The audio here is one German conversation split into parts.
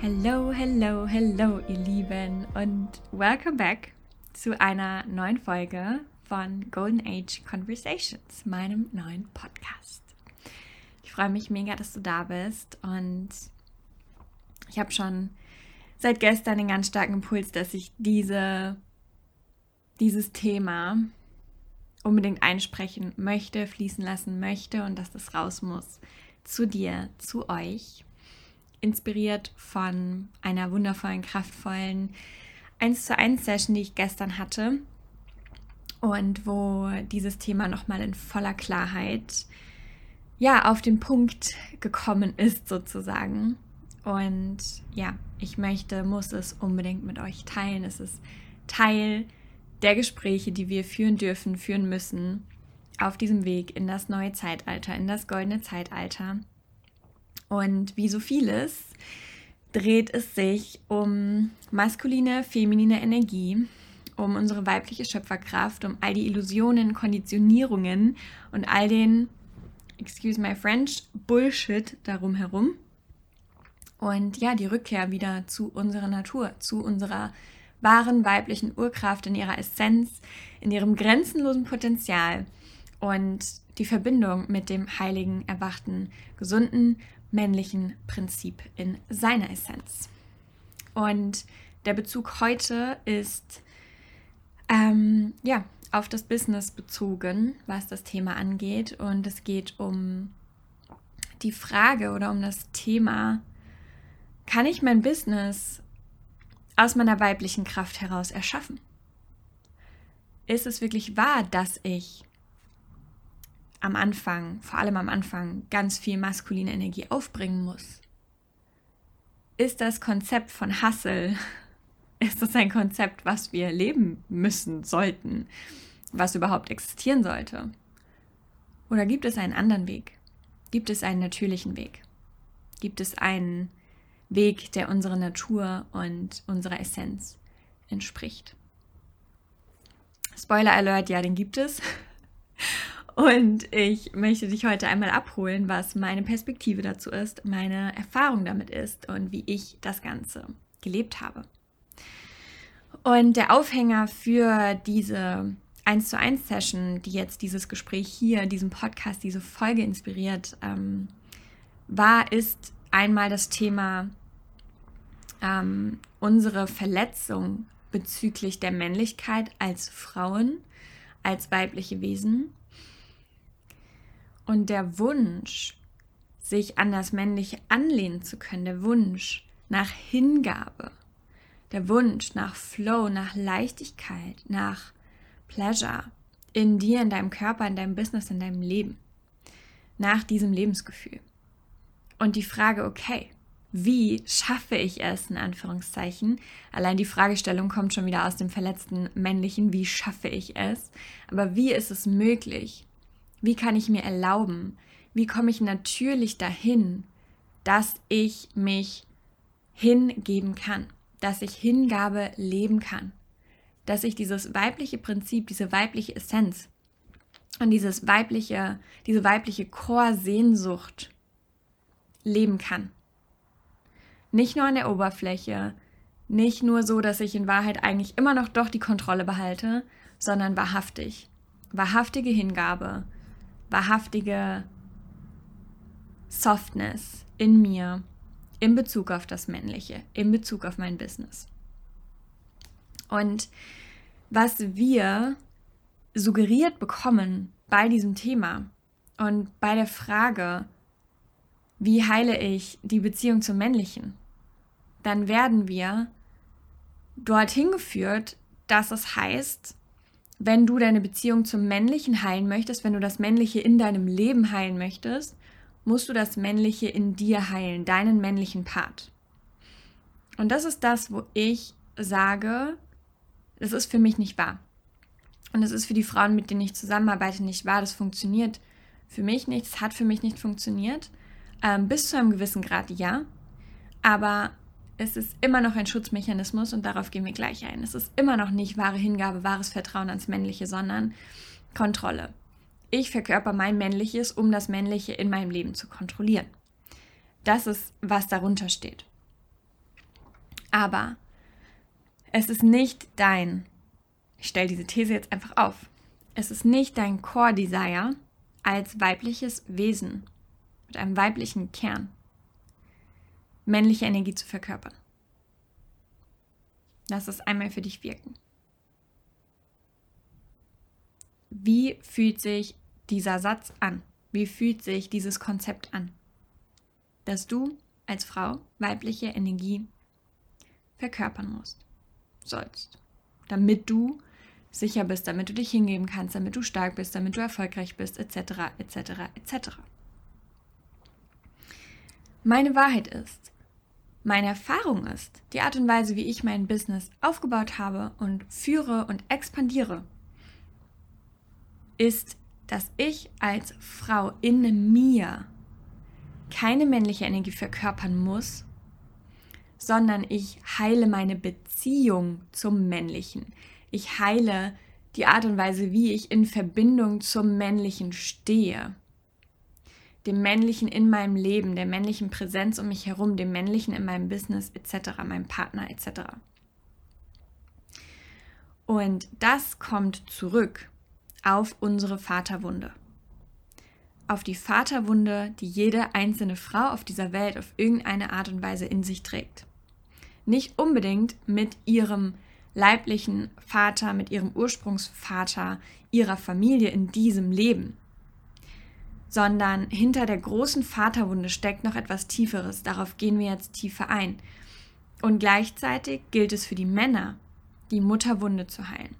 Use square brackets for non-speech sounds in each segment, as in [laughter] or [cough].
Hello, hello, hello, ihr Lieben und welcome back zu einer neuen Folge von Golden Age Conversations, meinem neuen Podcast. Ich freue mich mega, dass du da bist und ich habe schon seit gestern den ganz starken Impuls, dass ich diese, dieses Thema unbedingt einsprechen möchte, fließen lassen möchte und dass das raus muss zu dir, zu euch inspiriert von einer wundervollen, kraftvollen 1 zu 1 Session, die ich gestern hatte und wo dieses Thema nochmal in voller Klarheit ja auf den Punkt gekommen ist sozusagen. Und ja, ich möchte, muss es unbedingt mit euch teilen. Es ist Teil der Gespräche, die wir führen dürfen, führen müssen auf diesem Weg in das neue Zeitalter, in das goldene Zeitalter. Und wie so vieles dreht es sich um maskuline, feminine Energie, um unsere weibliche Schöpferkraft, um all die Illusionen, Konditionierungen und all den, excuse my French, Bullshit darum herum. Und ja, die Rückkehr wieder zu unserer Natur, zu unserer wahren weiblichen Urkraft in ihrer Essenz, in ihrem grenzenlosen Potenzial und die Verbindung mit dem heiligen, erwachten, gesunden, männlichen Prinzip in seiner Essenz. Und der Bezug heute ist ähm, ja auf das Business bezogen, was das Thema angeht. Und es geht um die Frage oder um das Thema, kann ich mein Business aus meiner weiblichen Kraft heraus erschaffen? Ist es wirklich wahr, dass ich am Anfang, vor allem am Anfang, ganz viel maskuline Energie aufbringen muss? Ist das Konzept von Hustle, [laughs] ist das ein Konzept, was wir leben müssen, sollten, was überhaupt existieren sollte? Oder gibt es einen anderen Weg? Gibt es einen natürlichen Weg? Gibt es einen Weg, der unserer Natur und unserer Essenz entspricht? Spoiler Alert, ja, den gibt es. [laughs] Und ich möchte dich heute einmal abholen, was meine Perspektive dazu ist, meine Erfahrung damit ist und wie ich das Ganze gelebt habe. Und der Aufhänger für diese 1 zu 1 Session, die jetzt dieses Gespräch hier, diesen Podcast, diese Folge inspiriert, ähm, war, ist einmal das Thema ähm, unsere Verletzung bezüglich der Männlichkeit als Frauen, als weibliche Wesen und der Wunsch, sich an das Männliche anlehnen zu können, der Wunsch nach Hingabe, der Wunsch nach Flow, nach Leichtigkeit, nach Pleasure in dir, in deinem Körper, in deinem Business, in deinem Leben, nach diesem Lebensgefühl. Und die Frage, okay, wie schaffe ich es, in Anführungszeichen? Allein die Fragestellung kommt schon wieder aus dem verletzten männlichen, wie schaffe ich es? Aber wie ist es möglich, wie kann ich mir erlauben? Wie komme ich natürlich dahin, dass ich mich hingeben kann, dass ich Hingabe leben kann, dass ich dieses weibliche Prinzip, diese weibliche Essenz und dieses weibliche, diese weibliche Chorsehnsucht leben kann. Nicht nur an der Oberfläche, nicht nur so, dass ich in Wahrheit eigentlich immer noch doch die Kontrolle behalte, sondern wahrhaftig. Wahrhaftige Hingabe, wahrhaftige Softness in mir in Bezug auf das Männliche, in Bezug auf mein Business. Und was wir suggeriert bekommen bei diesem Thema und bei der Frage, wie heile ich die Beziehung zum Männlichen, dann werden wir dorthin geführt, dass es heißt, wenn du deine Beziehung zum Männlichen heilen möchtest, wenn du das Männliche in deinem Leben heilen möchtest, musst du das Männliche in dir heilen, deinen männlichen Part. Und das ist das, wo ich sage, das ist für mich nicht wahr. Und es ist für die Frauen, mit denen ich zusammenarbeite, nicht wahr. Das funktioniert für mich nicht. Es hat für mich nicht funktioniert. Ähm, bis zu einem gewissen Grad ja. Aber es ist immer noch ein Schutzmechanismus und darauf gehen wir gleich ein. Es ist immer noch nicht wahre Hingabe, wahres Vertrauen ans Männliche, sondern Kontrolle. Ich verkörper mein Männliches, um das Männliche in meinem Leben zu kontrollieren. Das ist, was darunter steht. Aber es ist nicht dein, ich stelle diese These jetzt einfach auf, es ist nicht dein Core Desire als weibliches Wesen mit einem weiblichen Kern männliche Energie zu verkörpern. Lass es einmal für dich wirken. Wie fühlt sich dieser Satz an? Wie fühlt sich dieses Konzept an? Dass du als Frau weibliche Energie verkörpern musst, sollst, damit du sicher bist, damit du dich hingeben kannst, damit du stark bist, damit du erfolgreich bist, etc., etc., etc. Meine Wahrheit ist, meine Erfahrung ist, die Art und Weise, wie ich mein Business aufgebaut habe und führe und expandiere, ist, dass ich als Frau in mir keine männliche Energie verkörpern muss, sondern ich heile meine Beziehung zum Männlichen. Ich heile die Art und Weise, wie ich in Verbindung zum Männlichen stehe dem Männlichen in meinem Leben, der männlichen Präsenz um mich herum, dem Männlichen in meinem Business etc., meinem Partner etc. Und das kommt zurück auf unsere Vaterwunde. Auf die Vaterwunde, die jede einzelne Frau auf dieser Welt auf irgendeine Art und Weise in sich trägt. Nicht unbedingt mit ihrem leiblichen Vater, mit ihrem Ursprungsvater, ihrer Familie in diesem Leben, sondern hinter der großen Vaterwunde steckt noch etwas Tieferes. Darauf gehen wir jetzt tiefer ein. Und gleichzeitig gilt es für die Männer, die Mutterwunde zu heilen.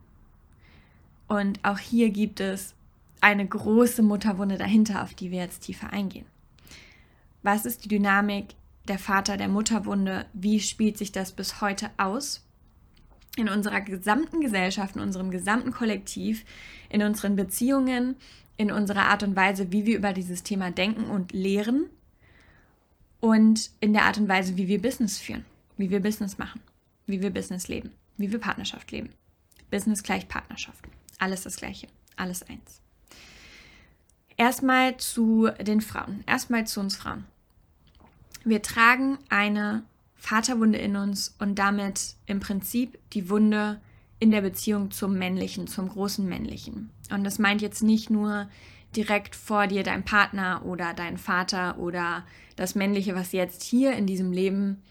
Und auch hier gibt es eine große Mutterwunde dahinter, auf die wir jetzt tiefer eingehen. Was ist die Dynamik der Vater der Mutterwunde? Wie spielt sich das bis heute aus? In unserer gesamten Gesellschaft, in unserem gesamten Kollektiv, in unseren Beziehungen, in unserer Art und Weise, wie wir über dieses Thema denken und lehren und in der Art und Weise, wie wir Business führen, wie wir Business machen, wie wir Business leben, wie wir Partnerschaft leben. Business gleich Partnerschaft. Alles das Gleiche. Alles eins. Erstmal zu den Frauen. Erstmal zu uns Frauen. Wir tragen eine Vaterwunde in uns und damit im Prinzip die Wunde in der Beziehung zum Männlichen, zum großen Männlichen. Und das meint jetzt nicht nur direkt vor dir dein Partner oder dein Vater oder das Männliche, was jetzt hier in diesem Leben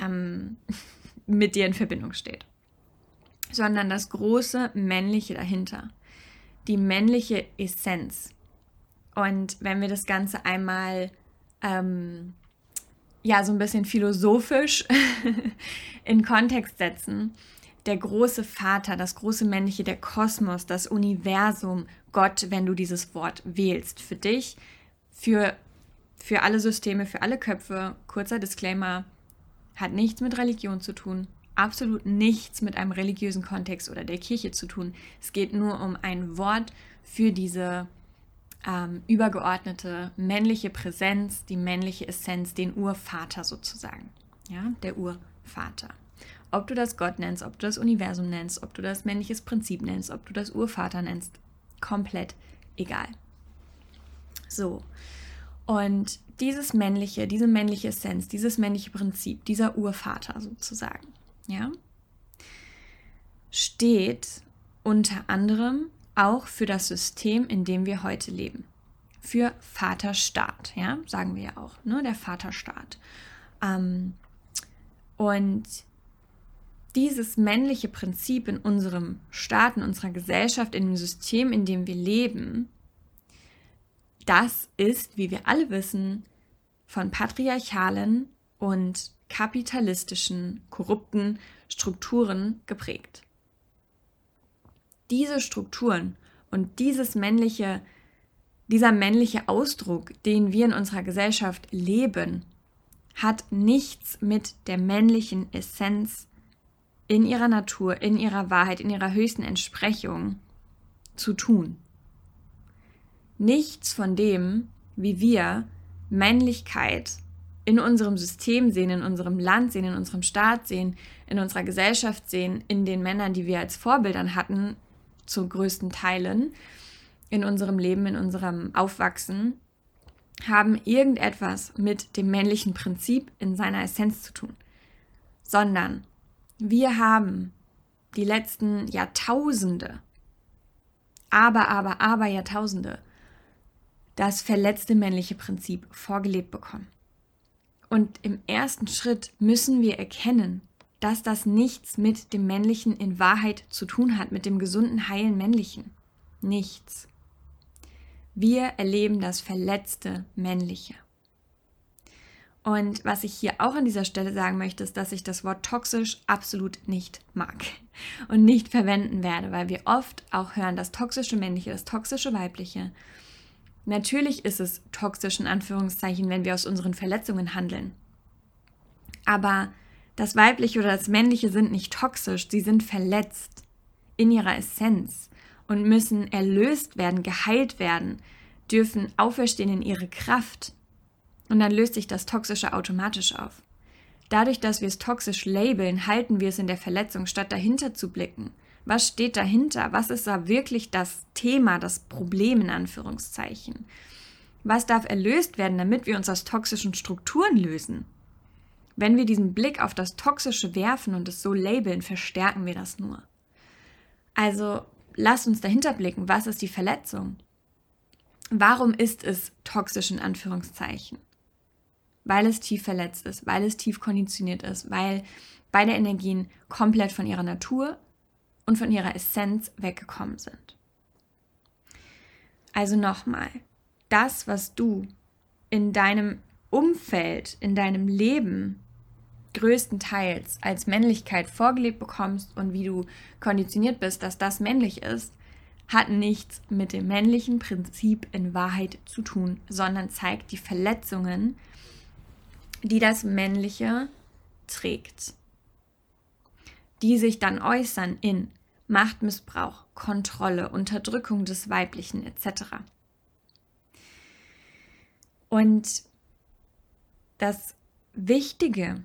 ähm, [laughs] mit dir in Verbindung steht, sondern das große Männliche dahinter, die männliche Essenz. Und wenn wir das Ganze einmal ähm, ja so ein bisschen philosophisch [laughs] in Kontext setzen, der große Vater, das große Männliche, der Kosmos, das Universum, Gott, wenn du dieses Wort wählst. Für dich, für, für alle Systeme, für alle Köpfe, kurzer Disclaimer, hat nichts mit Religion zu tun, absolut nichts mit einem religiösen Kontext oder der Kirche zu tun. Es geht nur um ein Wort für diese ähm, übergeordnete männliche Präsenz, die männliche Essenz, den Urvater sozusagen. Ja, der Urvater. Ob du das Gott nennst, ob du das Universum nennst, ob du das männliches Prinzip nennst, ob du das Urvater nennst, komplett egal. So. Und dieses männliche, diese männliche Essenz, dieses männliche Prinzip, dieser Urvater sozusagen, ja, steht unter anderem auch für das System, in dem wir heute leben. Für Vaterstaat, ja, sagen wir ja auch, ne, der Vaterstaat. Ähm, und dieses männliche Prinzip in unserem Staat, in unserer Gesellschaft, in dem System, in dem wir leben, das ist, wie wir alle wissen, von patriarchalen und kapitalistischen, korrupten Strukturen geprägt. Diese Strukturen und dieses männliche, dieser männliche Ausdruck, den wir in unserer Gesellschaft leben, hat nichts mit der männlichen Essenz in ihrer Natur, in ihrer Wahrheit, in ihrer höchsten Entsprechung zu tun. Nichts von dem, wie wir Männlichkeit in unserem System sehen, in unserem Land sehen, in unserem Staat sehen, in unserer Gesellschaft sehen, in den Männern, die wir als Vorbildern hatten, zu größten Teilen, in unserem Leben, in unserem Aufwachsen, haben irgendetwas mit dem männlichen Prinzip in seiner Essenz zu tun sondern wir haben die letzten Jahrtausende, aber, aber, aber Jahrtausende, das verletzte männliche Prinzip vorgelebt bekommen. Und im ersten Schritt müssen wir erkennen, dass das nichts mit dem Männlichen in Wahrheit zu tun hat, mit dem gesunden, heilen Männlichen. Nichts. Wir erleben das verletzte Männliche. Und was ich hier auch an dieser Stelle sagen möchte, ist, dass ich das Wort toxisch absolut nicht mag [laughs] und nicht verwenden werde, weil wir oft auch hören, das toxische männliche, das toxische weibliche. Natürlich ist es toxisch in Anführungszeichen, wenn wir aus unseren Verletzungen handeln. Aber das weibliche oder das männliche sind nicht toxisch, sie sind verletzt in ihrer Essenz und müssen erlöst werden, geheilt werden, dürfen auferstehen in ihre Kraft und dann löst sich das Toxische automatisch auf. Dadurch, dass wir es toxisch labeln, halten wir es in der Verletzung, statt dahinter zu blicken. Was steht dahinter? Was ist da wirklich das Thema, das Problem in Anführungszeichen? Was darf erlöst werden, damit wir uns aus toxischen Strukturen lösen? Wenn wir diesen Blick auf das Toxische werfen und es so labeln, verstärken wir das nur. Also lasst uns dahinter blicken, was ist die Verletzung? Warum ist es toxisch in Anführungszeichen? Weil es tief verletzt ist, weil es tief konditioniert ist, weil beide Energien komplett von ihrer Natur und von ihrer Essenz weggekommen sind. Also nochmal, das, was du in deinem Umfeld, in deinem Leben größtenteils als Männlichkeit vorgelebt bekommst und wie du konditioniert bist, dass das männlich ist, hat nichts mit dem männlichen Prinzip in Wahrheit zu tun, sondern zeigt die Verletzungen, die das Männliche trägt, die sich dann äußern in Machtmissbrauch, Kontrolle, Unterdrückung des Weiblichen etc. Und das Wichtige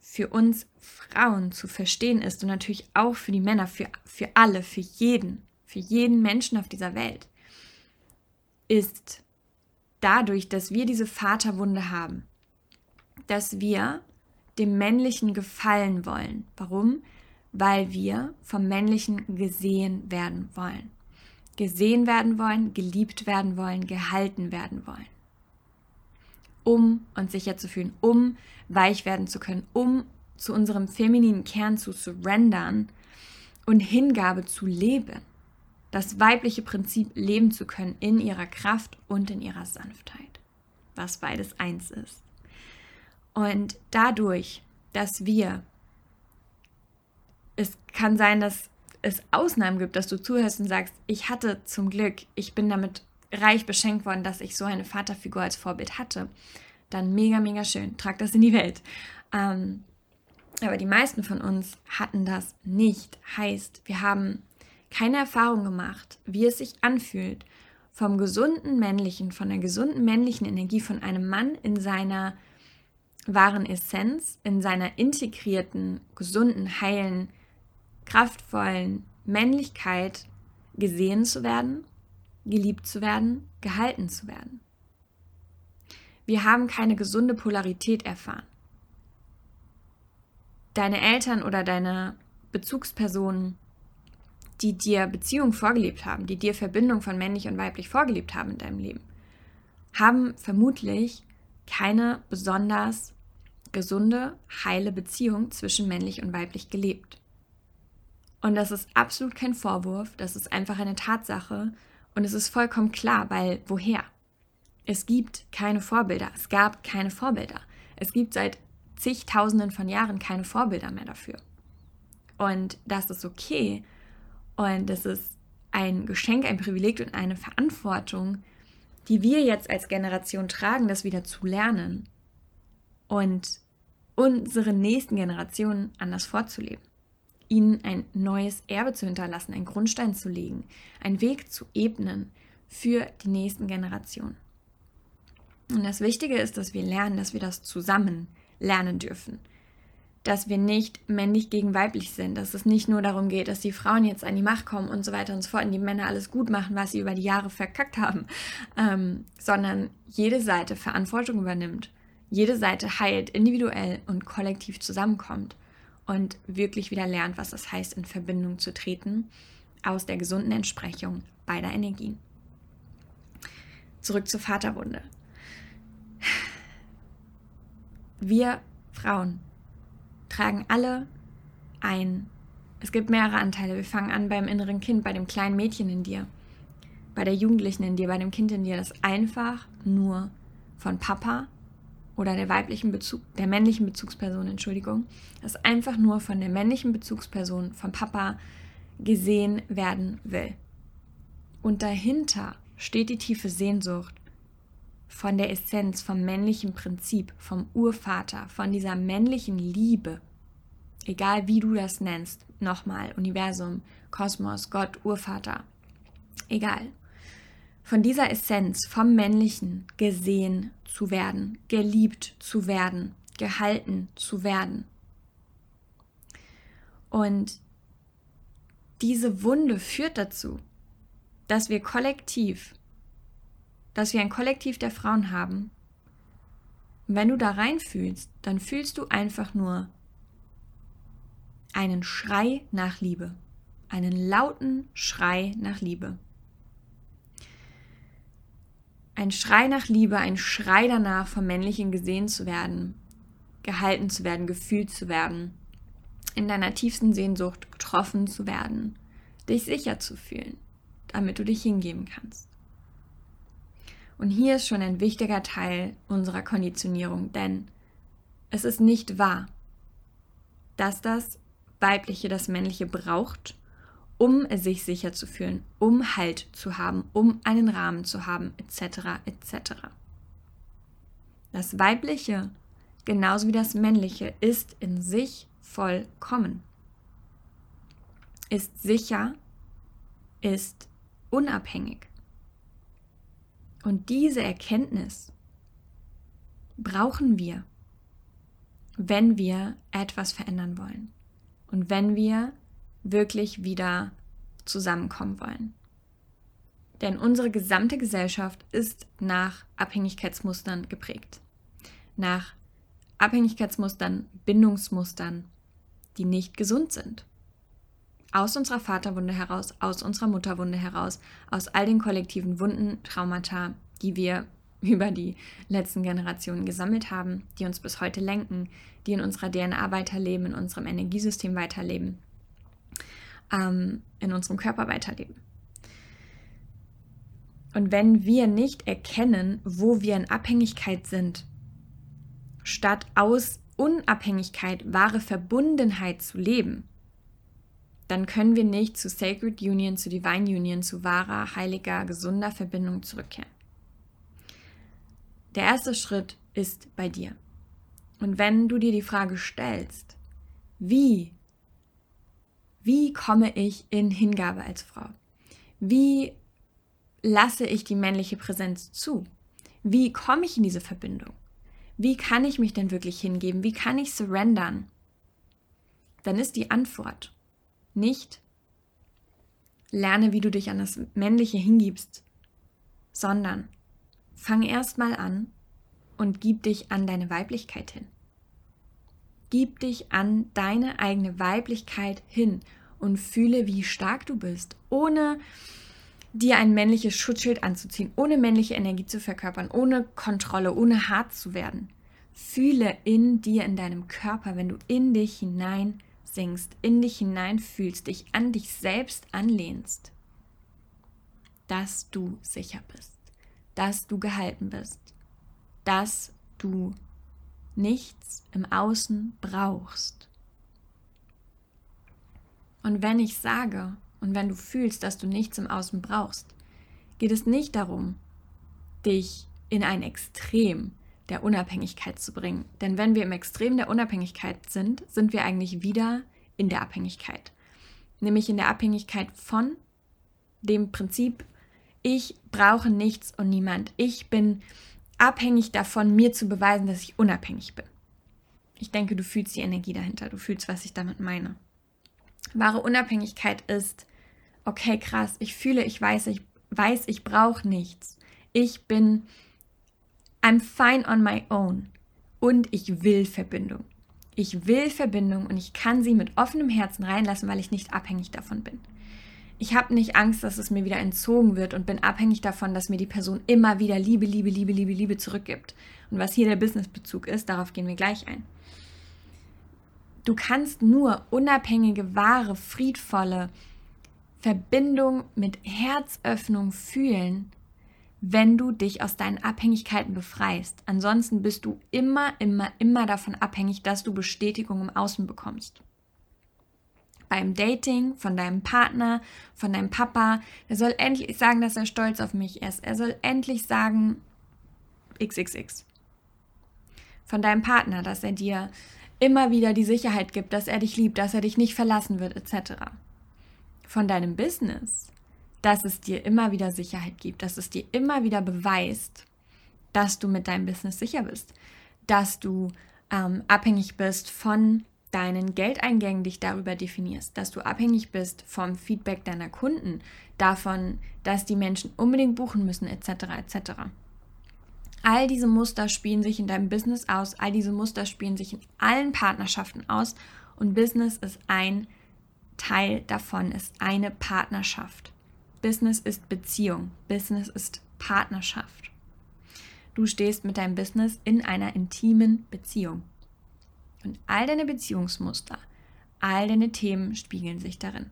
für uns Frauen zu verstehen ist und natürlich auch für die Männer, für, für alle, für jeden, für jeden Menschen auf dieser Welt, ist dadurch, dass wir diese Vaterwunde haben, dass wir dem Männlichen gefallen wollen. Warum? Weil wir vom Männlichen gesehen werden wollen. Gesehen werden wollen, geliebt werden wollen, gehalten werden wollen. Um uns sicher zu fühlen, um weich werden zu können, um zu unserem femininen Kern zu surrendern und Hingabe zu leben. Das weibliche Prinzip leben zu können in ihrer Kraft und in ihrer Sanftheit, was beides eins ist. Und dadurch, dass wir, es kann sein, dass es Ausnahmen gibt, dass du zuhörst und sagst, ich hatte zum Glück, ich bin damit reich beschenkt worden, dass ich so eine Vaterfigur als Vorbild hatte, dann mega, mega schön. Trag das in die Welt. Ähm, aber die meisten von uns hatten das nicht. Heißt, wir haben keine Erfahrung gemacht, wie es sich anfühlt, vom gesunden männlichen, von der gesunden männlichen Energie von einem Mann in seiner wahren Essenz, in seiner integrierten, gesunden, heilen, kraftvollen Männlichkeit gesehen zu werden, geliebt zu werden, gehalten zu werden. Wir haben keine gesunde Polarität erfahren. Deine Eltern oder deine Bezugspersonen, die dir Beziehung vorgelebt haben, die dir Verbindung von männlich und weiblich vorgelebt haben in deinem Leben, haben vermutlich keine besonders gesunde, heile Beziehung zwischen männlich und weiblich gelebt. Und das ist absolut kein Vorwurf, das ist einfach eine Tatsache und es ist vollkommen klar, weil woher? Es gibt keine Vorbilder, es gab keine Vorbilder. Es gibt seit zigtausenden von Jahren keine Vorbilder mehr dafür. Und das ist okay und das ist ein Geschenk, ein Privileg und eine Verantwortung, die wir jetzt als Generation tragen, das wieder zu lernen und unsere nächsten Generationen anders vorzuleben. Ihnen ein neues Erbe zu hinterlassen, einen Grundstein zu legen, einen Weg zu ebnen für die nächsten Generationen. Und das Wichtige ist, dass wir lernen, dass wir das zusammen lernen dürfen. Dass wir nicht männlich gegen weiblich sind, dass es nicht nur darum geht, dass die Frauen jetzt an die Macht kommen und so weiter und so fort und die Männer alles gut machen, was sie über die Jahre verkackt haben, ähm, sondern jede Seite Verantwortung übernimmt jede Seite heilt, individuell und kollektiv zusammenkommt und wirklich wieder lernt, was es heißt, in Verbindung zu treten aus der gesunden Entsprechung beider Energien. Zurück zur Vaterwunde. Wir Frauen tragen alle ein. Es gibt mehrere Anteile. Wir fangen an beim inneren Kind, bei dem kleinen Mädchen in dir, bei der Jugendlichen in dir, bei dem Kind in dir, das einfach nur von Papa oder der weiblichen Bezug, der männlichen Bezugsperson, Entschuldigung, das einfach nur von der männlichen Bezugsperson, vom Papa gesehen werden will. Und dahinter steht die tiefe Sehnsucht von der Essenz, vom männlichen Prinzip, vom Urvater, von dieser männlichen Liebe, egal wie du das nennst, nochmal, Universum, Kosmos, Gott, Urvater, egal, von dieser Essenz, vom männlichen gesehen zu werden, geliebt zu werden, gehalten zu werden. Und diese Wunde führt dazu, dass wir kollektiv dass wir ein Kollektiv der Frauen haben. Und wenn du da reinfühlst, dann fühlst du einfach nur einen Schrei nach Liebe, einen lauten Schrei nach Liebe. Ein Schrei nach Liebe, ein Schrei danach, vom Männlichen gesehen zu werden, gehalten zu werden, gefühlt zu werden, in deiner tiefsten Sehnsucht getroffen zu werden, dich sicher zu fühlen, damit du dich hingeben kannst. Und hier ist schon ein wichtiger Teil unserer Konditionierung, denn es ist nicht wahr, dass das Weibliche das Männliche braucht, um sich sicher zu fühlen, um Halt zu haben, um einen Rahmen zu haben, etc. etc. Das Weibliche, genauso wie das Männliche, ist in sich vollkommen, ist sicher, ist unabhängig. Und diese Erkenntnis brauchen wir, wenn wir etwas verändern wollen und wenn wir wirklich wieder zusammenkommen wollen. Denn unsere gesamte Gesellschaft ist nach Abhängigkeitsmustern geprägt. Nach Abhängigkeitsmustern, Bindungsmustern, die nicht gesund sind aus unserer Vaterwunde heraus, aus unserer Mutterwunde heraus, aus all den kollektiven Wunden, Traumata, die wir [laughs] über die letzten Generationen gesammelt haben, die uns bis heute lenken, die in unserer DNA weiterleben, in unserem Energiesystem weiterleben, ähm, in unserem Körper weiterleben. Und wenn wir nicht erkennen, wo wir in Abhängigkeit sind, statt aus Unabhängigkeit wahre Verbundenheit zu leben, dann können wir nicht zu Sacred Union, zu Divine Union, zu wahrer, heiliger, gesunder Verbindung zurückkehren. Der erste Schritt ist bei dir. Und wenn du dir die Frage stellst, wie, wie komme ich in Hingabe als Frau? Wie lasse ich die männliche Präsenz zu? Wie komme ich in diese Verbindung? Wie kann ich mich denn wirklich hingeben? Wie kann ich surrendern? Dann ist die Antwort nicht lerne, wie du dich an das Männliche hingibst, sondern fang erstmal an und gib dich an deine Weiblichkeit hin. Gib dich an deine eigene Weiblichkeit hin und fühle, wie stark du bist, ohne dir ein männliches Schutzschild anzuziehen, ohne männliche Energie zu verkörpern, ohne Kontrolle, ohne hart zu werden. Fühle in dir, in deinem Körper, wenn du in dich hinein singst, in dich hineinfühlst, dich an dich selbst anlehnst, dass du sicher bist, dass du gehalten bist, dass du nichts im Außen brauchst. Und wenn ich sage und wenn du fühlst, dass du nichts im Außen brauchst, geht es nicht darum, dich in ein Extrem der Unabhängigkeit zu bringen. Denn wenn wir im Extrem der Unabhängigkeit sind, sind wir eigentlich wieder in der Abhängigkeit. Nämlich in der Abhängigkeit von dem Prinzip, ich brauche nichts und niemand. Ich bin abhängig davon, mir zu beweisen, dass ich unabhängig bin. Ich denke, du fühlst die Energie dahinter, du fühlst, was ich damit meine. Wahre Unabhängigkeit ist, okay, krass, ich fühle, ich weiß, ich weiß, ich brauche nichts. Ich bin I'm fine on my own. und ich will Verbindung. Ich will Verbindung und ich kann sie mit offenem Herzen reinlassen, weil ich nicht abhängig davon bin. Ich habe nicht Angst, dass es mir wieder entzogen wird und bin abhängig davon, dass mir die Person immer wieder Liebe, Liebe, Liebe, Liebe, Liebe zurückgibt. Und was hier der Businessbezug ist, darauf gehen wir gleich ein. Du kannst nur unabhängige, wahre, friedvolle Verbindung mit Herzöffnung fühlen, wenn du dich aus deinen Abhängigkeiten befreist. Ansonsten bist du immer, immer, immer davon abhängig, dass du Bestätigung im Außen bekommst. Beim Dating, von deinem Partner, von deinem Papa, er soll endlich sagen, dass er stolz auf mich ist. Er soll endlich sagen XXX. Von deinem Partner, dass er dir immer wieder die Sicherheit gibt, dass er dich liebt, dass er dich nicht verlassen wird, etc. Von deinem Business, dass es dir immer wieder Sicherheit gibt, dass es dir immer wieder beweist, dass du mit deinem Business sicher bist, dass du ähm, abhängig bist von deinen Geldeingängen, dich darüber definierst, dass du abhängig bist vom Feedback deiner Kunden, davon, dass die Menschen unbedingt buchen müssen, etc. etc. All diese Muster spielen sich in deinem Business aus, all diese Muster spielen sich in allen Partnerschaften aus und Business ist ein Teil davon, ist eine Partnerschaft. Business ist Beziehung. Business ist Partnerschaft. Du stehst mit deinem Business in einer intimen Beziehung. Und all deine Beziehungsmuster, all deine Themen spiegeln sich darin.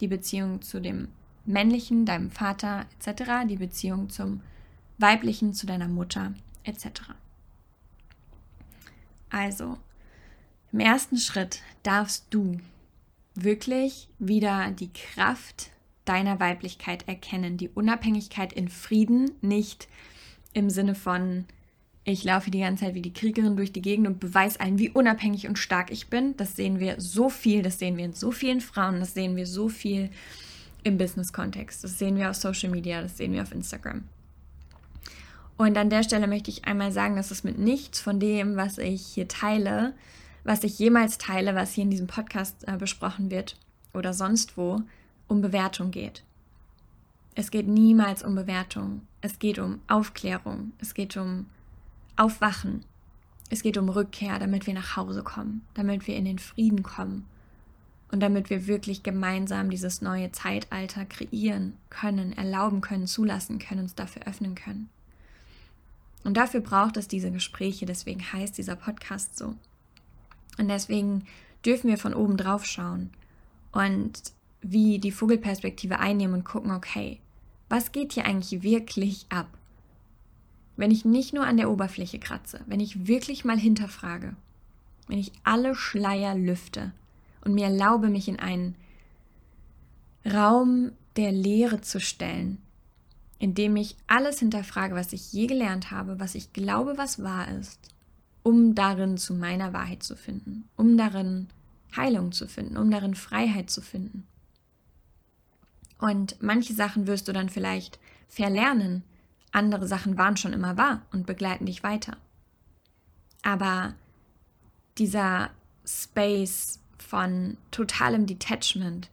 Die Beziehung zu dem männlichen, deinem Vater etc., die Beziehung zum weiblichen, zu deiner Mutter etc. Also, im ersten Schritt darfst du wirklich wieder die Kraft deiner Weiblichkeit erkennen, die Unabhängigkeit in Frieden, nicht im Sinne von, ich laufe die ganze Zeit wie die Kriegerin durch die Gegend und beweise allen, wie unabhängig und stark ich bin. Das sehen wir so viel, das sehen wir in so vielen Frauen, das sehen wir so viel im Business-Kontext, das sehen wir auf Social Media, das sehen wir auf Instagram. Und an der Stelle möchte ich einmal sagen, dass es mit nichts von dem, was ich hier teile, was ich jemals teile, was hier in diesem Podcast äh, besprochen wird oder sonst wo, um Bewertung geht. Es geht niemals um Bewertung. Es geht um Aufklärung. Es geht um Aufwachen. Es geht um Rückkehr, damit wir nach Hause kommen, damit wir in den Frieden kommen und damit wir wirklich gemeinsam dieses neue Zeitalter kreieren können, erlauben können, zulassen können, uns dafür öffnen können. Und dafür braucht es diese Gespräche, deswegen heißt dieser Podcast so. Und deswegen dürfen wir von oben drauf schauen und wie die Vogelperspektive einnehmen und gucken, okay, was geht hier eigentlich wirklich ab? Wenn ich nicht nur an der Oberfläche kratze, wenn ich wirklich mal hinterfrage, wenn ich alle Schleier lüfte und mir erlaube, mich in einen Raum der Lehre zu stellen, in dem ich alles hinterfrage, was ich je gelernt habe, was ich glaube, was wahr ist, um darin zu meiner Wahrheit zu finden, um darin Heilung zu finden, um darin Freiheit zu finden. Und manche Sachen wirst du dann vielleicht verlernen, andere Sachen waren schon immer wahr und begleiten dich weiter. Aber dieser Space von totalem Detachment,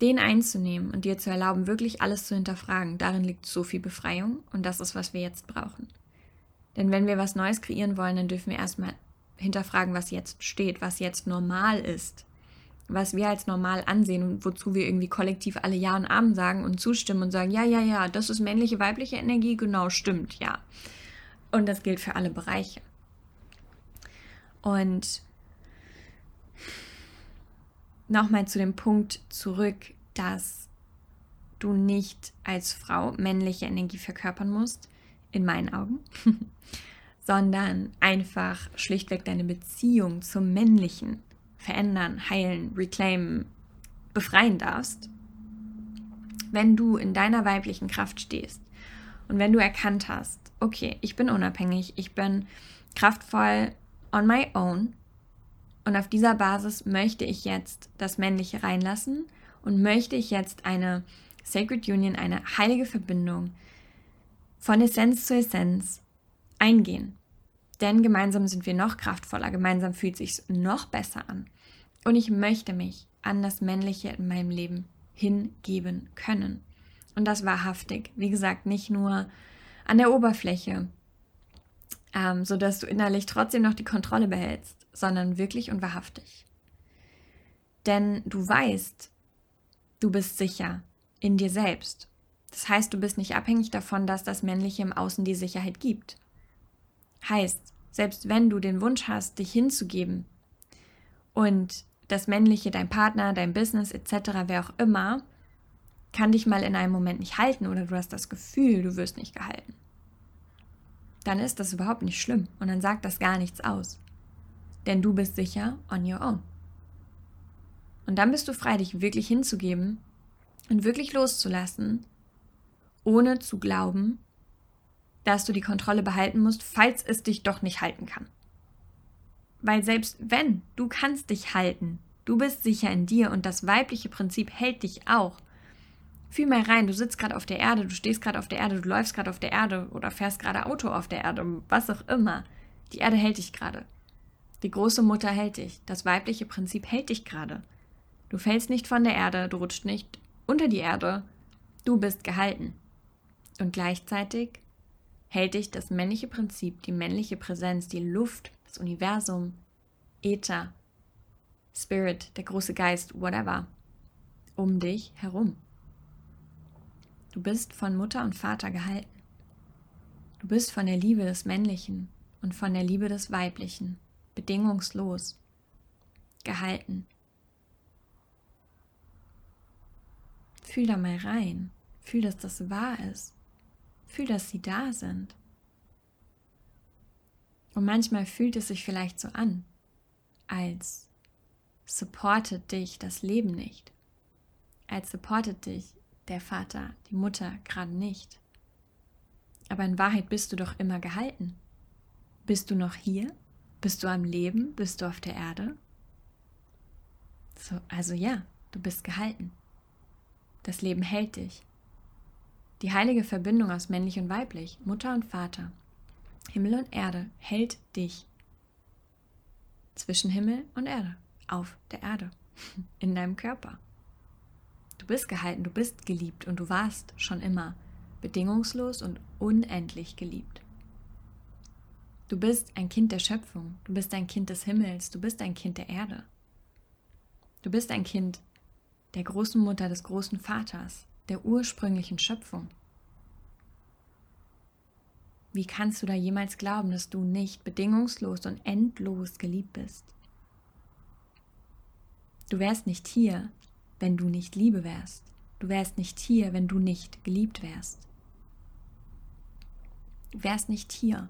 den einzunehmen und dir zu erlauben, wirklich alles zu hinterfragen, darin liegt so viel Befreiung und das ist, was wir jetzt brauchen. Denn wenn wir was Neues kreieren wollen, dann dürfen wir erstmal hinterfragen, was jetzt steht, was jetzt normal ist was wir als normal ansehen und wozu wir irgendwie kollektiv alle Ja und Abend sagen und zustimmen und sagen, ja, ja, ja, das ist männliche, weibliche Energie, genau, stimmt, ja. Und das gilt für alle Bereiche. Und nochmal zu dem Punkt zurück, dass du nicht als Frau männliche Energie verkörpern musst, in meinen Augen, [laughs] sondern einfach schlichtweg deine Beziehung zum Männlichen verändern, heilen, reclaimen, befreien darfst, wenn du in deiner weiblichen Kraft stehst und wenn du erkannt hast, okay, ich bin unabhängig, ich bin kraftvoll on my own und auf dieser Basis möchte ich jetzt das Männliche reinlassen und möchte ich jetzt eine Sacred Union, eine heilige Verbindung von Essenz zu Essenz eingehen. Denn gemeinsam sind wir noch kraftvoller, gemeinsam fühlt sich noch besser an. Und ich möchte mich an das Männliche in meinem Leben hingeben können. Und das wahrhaftig. Wie gesagt, nicht nur an der Oberfläche, ähm, sodass du innerlich trotzdem noch die Kontrolle behältst, sondern wirklich und wahrhaftig. Denn du weißt, du bist sicher in dir selbst. Das heißt, du bist nicht abhängig davon, dass das Männliche im Außen die Sicherheit gibt. Heißt, selbst wenn du den Wunsch hast, dich hinzugeben und das Männliche, dein Partner, dein Business etc., wer auch immer, kann dich mal in einem Moment nicht halten oder du hast das Gefühl, du wirst nicht gehalten. Dann ist das überhaupt nicht schlimm und dann sagt das gar nichts aus. Denn du bist sicher on your own. Und dann bist du frei, dich wirklich hinzugeben und wirklich loszulassen, ohne zu glauben, dass du die Kontrolle behalten musst, falls es dich doch nicht halten kann. Weil selbst wenn, du kannst dich halten, du bist sicher in dir und das weibliche Prinzip hält dich auch. Fühl mal rein, du sitzt gerade auf der Erde, du stehst gerade auf der Erde, du läufst gerade auf der Erde oder fährst gerade Auto auf der Erde, was auch immer. Die Erde hält dich gerade. Die große Mutter hält dich. Das weibliche Prinzip hält dich gerade. Du fällst nicht von der Erde, du rutscht nicht unter die Erde. Du bist gehalten. Und gleichzeitig hält dich das männliche Prinzip, die männliche Präsenz, die Luft, das Universum, Äther, Spirit, der große Geist, whatever, um dich herum. Du bist von Mutter und Vater gehalten. Du bist von der Liebe des Männlichen und von der Liebe des Weiblichen, bedingungslos, gehalten. Fühl da mal rein. Fühl, dass das wahr ist. Fühl, dass sie da sind. Und manchmal fühlt es sich vielleicht so an, als supportet dich das Leben nicht. Als supportet dich der Vater, die Mutter gerade nicht. Aber in Wahrheit bist du doch immer gehalten. Bist du noch hier? Bist du am Leben? Bist du auf der Erde? So, also ja, du bist gehalten. Das Leben hält dich. Die heilige Verbindung aus männlich und weiblich, Mutter und Vater, Himmel und Erde hält dich. Zwischen Himmel und Erde, auf der Erde, [laughs] in deinem Körper. Du bist gehalten, du bist geliebt und du warst schon immer bedingungslos und unendlich geliebt. Du bist ein Kind der Schöpfung, du bist ein Kind des Himmels, du bist ein Kind der Erde. Du bist ein Kind der großen Mutter des großen Vaters, der ursprünglichen Schöpfung. Wie kannst du da jemals glauben, dass du nicht bedingungslos und endlos geliebt bist? Du wärst nicht hier, wenn du nicht Liebe wärst. Du wärst nicht hier, wenn du nicht geliebt wärst. Du wärst nicht hier,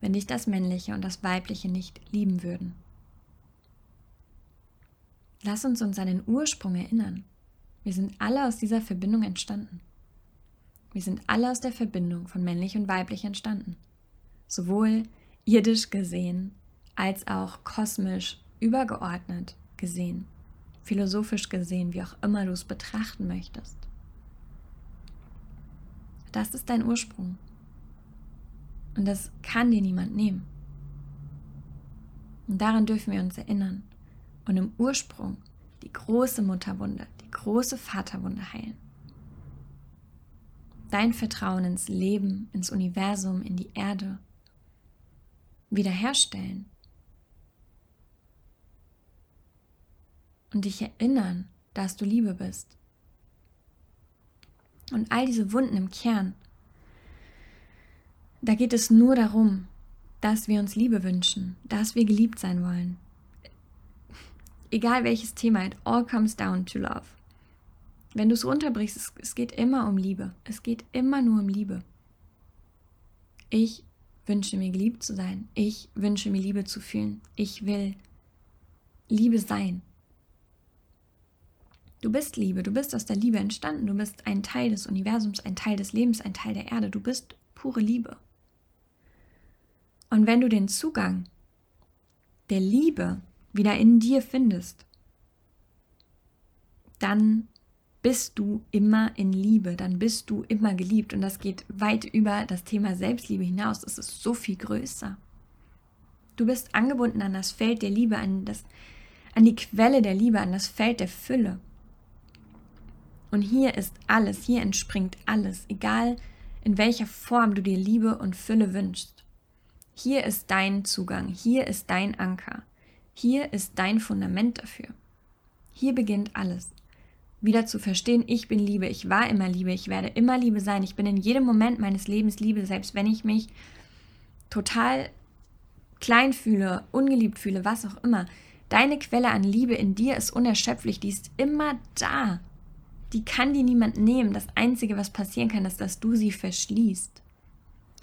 wenn dich das Männliche und das Weibliche nicht lieben würden. Lass uns uns an den Ursprung erinnern. Wir sind alle aus dieser Verbindung entstanden. Wir sind alle aus der Verbindung von männlich und weiblich entstanden. Sowohl irdisch gesehen als auch kosmisch übergeordnet gesehen, philosophisch gesehen, wie auch immer du es betrachten möchtest. Das ist dein Ursprung. Und das kann dir niemand nehmen. Und daran dürfen wir uns erinnern und im Ursprung die große Mutterwunde, große Vaterwunde heilen. Dein Vertrauen ins Leben, ins Universum, in die Erde wiederherstellen. Und dich erinnern, dass du Liebe bist. Und all diese Wunden im Kern, da geht es nur darum, dass wir uns Liebe wünschen, dass wir geliebt sein wollen, egal welches Thema, it all comes down to love. Wenn du es runterbrichst, es, es geht immer um Liebe. Es geht immer nur um Liebe. Ich wünsche mir geliebt zu sein. Ich wünsche mir Liebe zu fühlen. Ich will Liebe sein. Du bist Liebe, du bist aus der Liebe entstanden, du bist ein Teil des Universums, ein Teil des Lebens, ein Teil der Erde, du bist pure Liebe. Und wenn du den Zugang der Liebe wieder in dir findest, dann bist du immer in Liebe, dann bist du immer geliebt und das geht weit über das Thema Selbstliebe hinaus. Es ist so viel größer. Du bist angebunden an das Feld der Liebe, an, das, an die Quelle der Liebe, an das Feld der Fülle. Und hier ist alles, hier entspringt alles, egal in welcher Form du dir Liebe und Fülle wünschst. Hier ist dein Zugang, hier ist dein Anker, hier ist dein Fundament dafür. Hier beginnt alles. Wieder zu verstehen, ich bin Liebe, ich war immer Liebe, ich werde immer Liebe sein, ich bin in jedem Moment meines Lebens Liebe, selbst wenn ich mich total klein fühle, ungeliebt fühle, was auch immer. Deine Quelle an Liebe in dir ist unerschöpflich, die ist immer da. Die kann dir niemand nehmen. Das Einzige, was passieren kann, ist, dass du sie verschließt,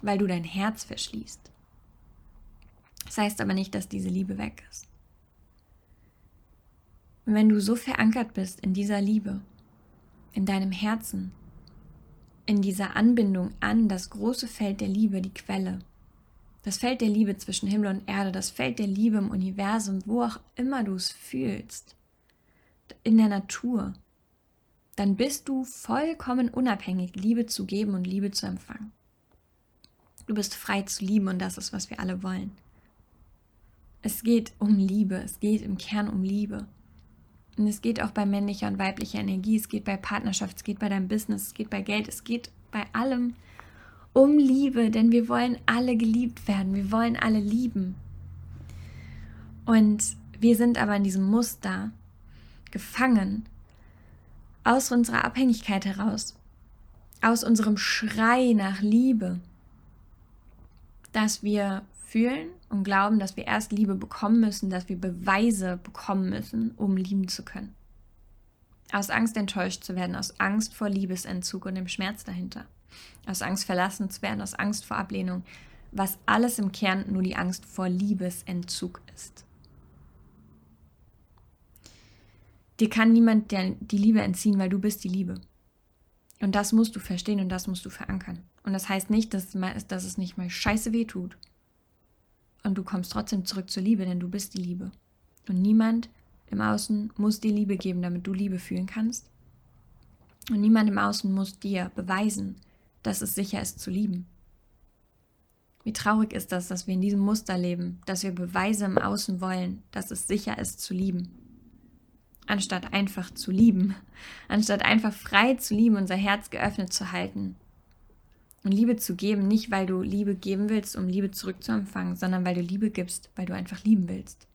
weil du dein Herz verschließt. Das heißt aber nicht, dass diese Liebe weg ist. Und wenn du so verankert bist in dieser Liebe, in deinem Herzen, in dieser Anbindung an das große Feld der Liebe, die Quelle, das Feld der Liebe zwischen Himmel und Erde, das Feld der Liebe im Universum, wo auch immer du es fühlst, in der Natur, dann bist du vollkommen unabhängig, Liebe zu geben und Liebe zu empfangen. Du bist frei zu lieben und das ist, was wir alle wollen. Es geht um Liebe, es geht im Kern um Liebe. Und es geht auch bei männlicher und weiblicher Energie, es geht bei Partnerschaft, es geht bei deinem Business, es geht bei Geld, es geht bei allem um Liebe, denn wir wollen alle geliebt werden, wir wollen alle lieben. Und wir sind aber in diesem Muster gefangen, aus unserer Abhängigkeit heraus, aus unserem Schrei nach Liebe, dass wir fühlen und glauben, dass wir erst Liebe bekommen müssen, dass wir Beweise bekommen müssen, um lieben zu können. Aus Angst enttäuscht zu werden, aus Angst vor Liebesentzug und dem Schmerz dahinter. Aus Angst verlassen zu werden, aus Angst vor Ablehnung, was alles im Kern nur die Angst vor Liebesentzug ist. Dir kann niemand die Liebe entziehen, weil du bist die Liebe. Und das musst du verstehen und das musst du verankern. Und das heißt nicht, dass, es nicht mal scheiße weh tut. Und du kommst trotzdem zurück zur Liebe, denn du bist die Liebe. Und niemand im Außen muss dir Liebe geben, damit du Liebe fühlen kannst. Und niemand im Außen muss dir beweisen, dass es sicher ist zu lieben. Wie traurig ist das, dass wir in diesem Muster leben, dass wir Beweise im Außen wollen, dass es sicher ist zu lieben anstatt einfach zu lieben, [laughs] anstatt einfach frei zu lieben, unser Herz geöffnet zu halten. Und Liebe zu geben, nicht weil du Liebe geben willst, um Liebe zurückzuempfangen, sondern weil du Liebe gibst, weil du einfach lieben willst.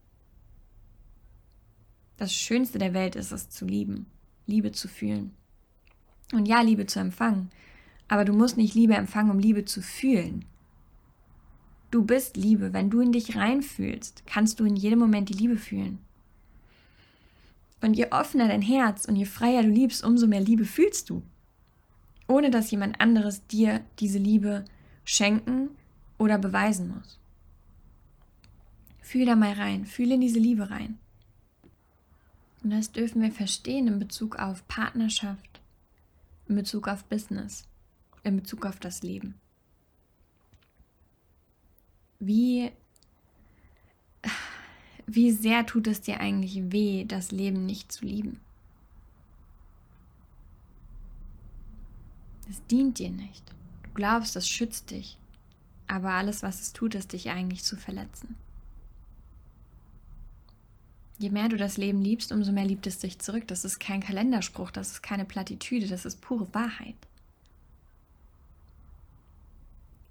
Das Schönste der Welt ist es zu lieben, Liebe zu fühlen. Und ja, Liebe zu empfangen. Aber du musst nicht Liebe empfangen, um Liebe zu fühlen. Du bist Liebe. Wenn du in dich reinfühlst, kannst du in jedem Moment die Liebe fühlen. Und je offener dein Herz und je freier du liebst, umso mehr Liebe fühlst du. Ohne dass jemand anderes dir diese Liebe schenken oder beweisen muss. Fühl da mal rein, fühl in diese Liebe rein. Und das dürfen wir verstehen in Bezug auf Partnerschaft, in Bezug auf Business, in Bezug auf das Leben. Wie wie sehr tut es dir eigentlich weh, das Leben nicht zu lieben? Es dient dir nicht. Du glaubst, das schützt dich. Aber alles, was es tut, ist dich eigentlich zu verletzen. Je mehr du das Leben liebst, umso mehr liebt es dich zurück. Das ist kein Kalenderspruch, das ist keine Plattitüde, das ist pure Wahrheit.